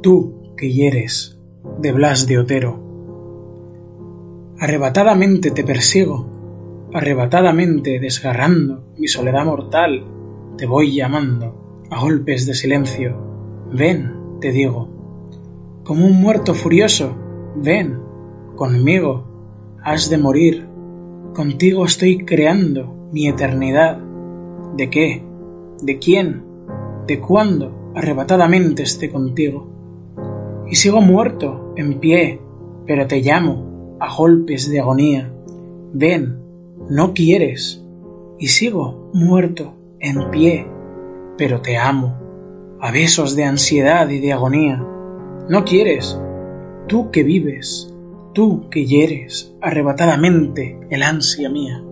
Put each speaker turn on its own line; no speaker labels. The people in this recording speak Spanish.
tú que hieres, de Blas de Otero. Arrebatadamente te persigo, arrebatadamente desgarrando mi soledad mortal, te voy llamando a golpes de silencio. Ven, te digo, como un muerto furioso, ven, conmigo, has de morir, contigo estoy creando mi eternidad. ¿De qué? ¿De quién? ¿De cuándo arrebatadamente esté contigo? Y sigo muerto, en pie, pero te llamo a golpes de agonía. Ven, no quieres. Y sigo muerto, en pie, pero te amo, a besos de ansiedad y de agonía. No quieres, tú que vives, tú que hieres arrebatadamente el ansia mía.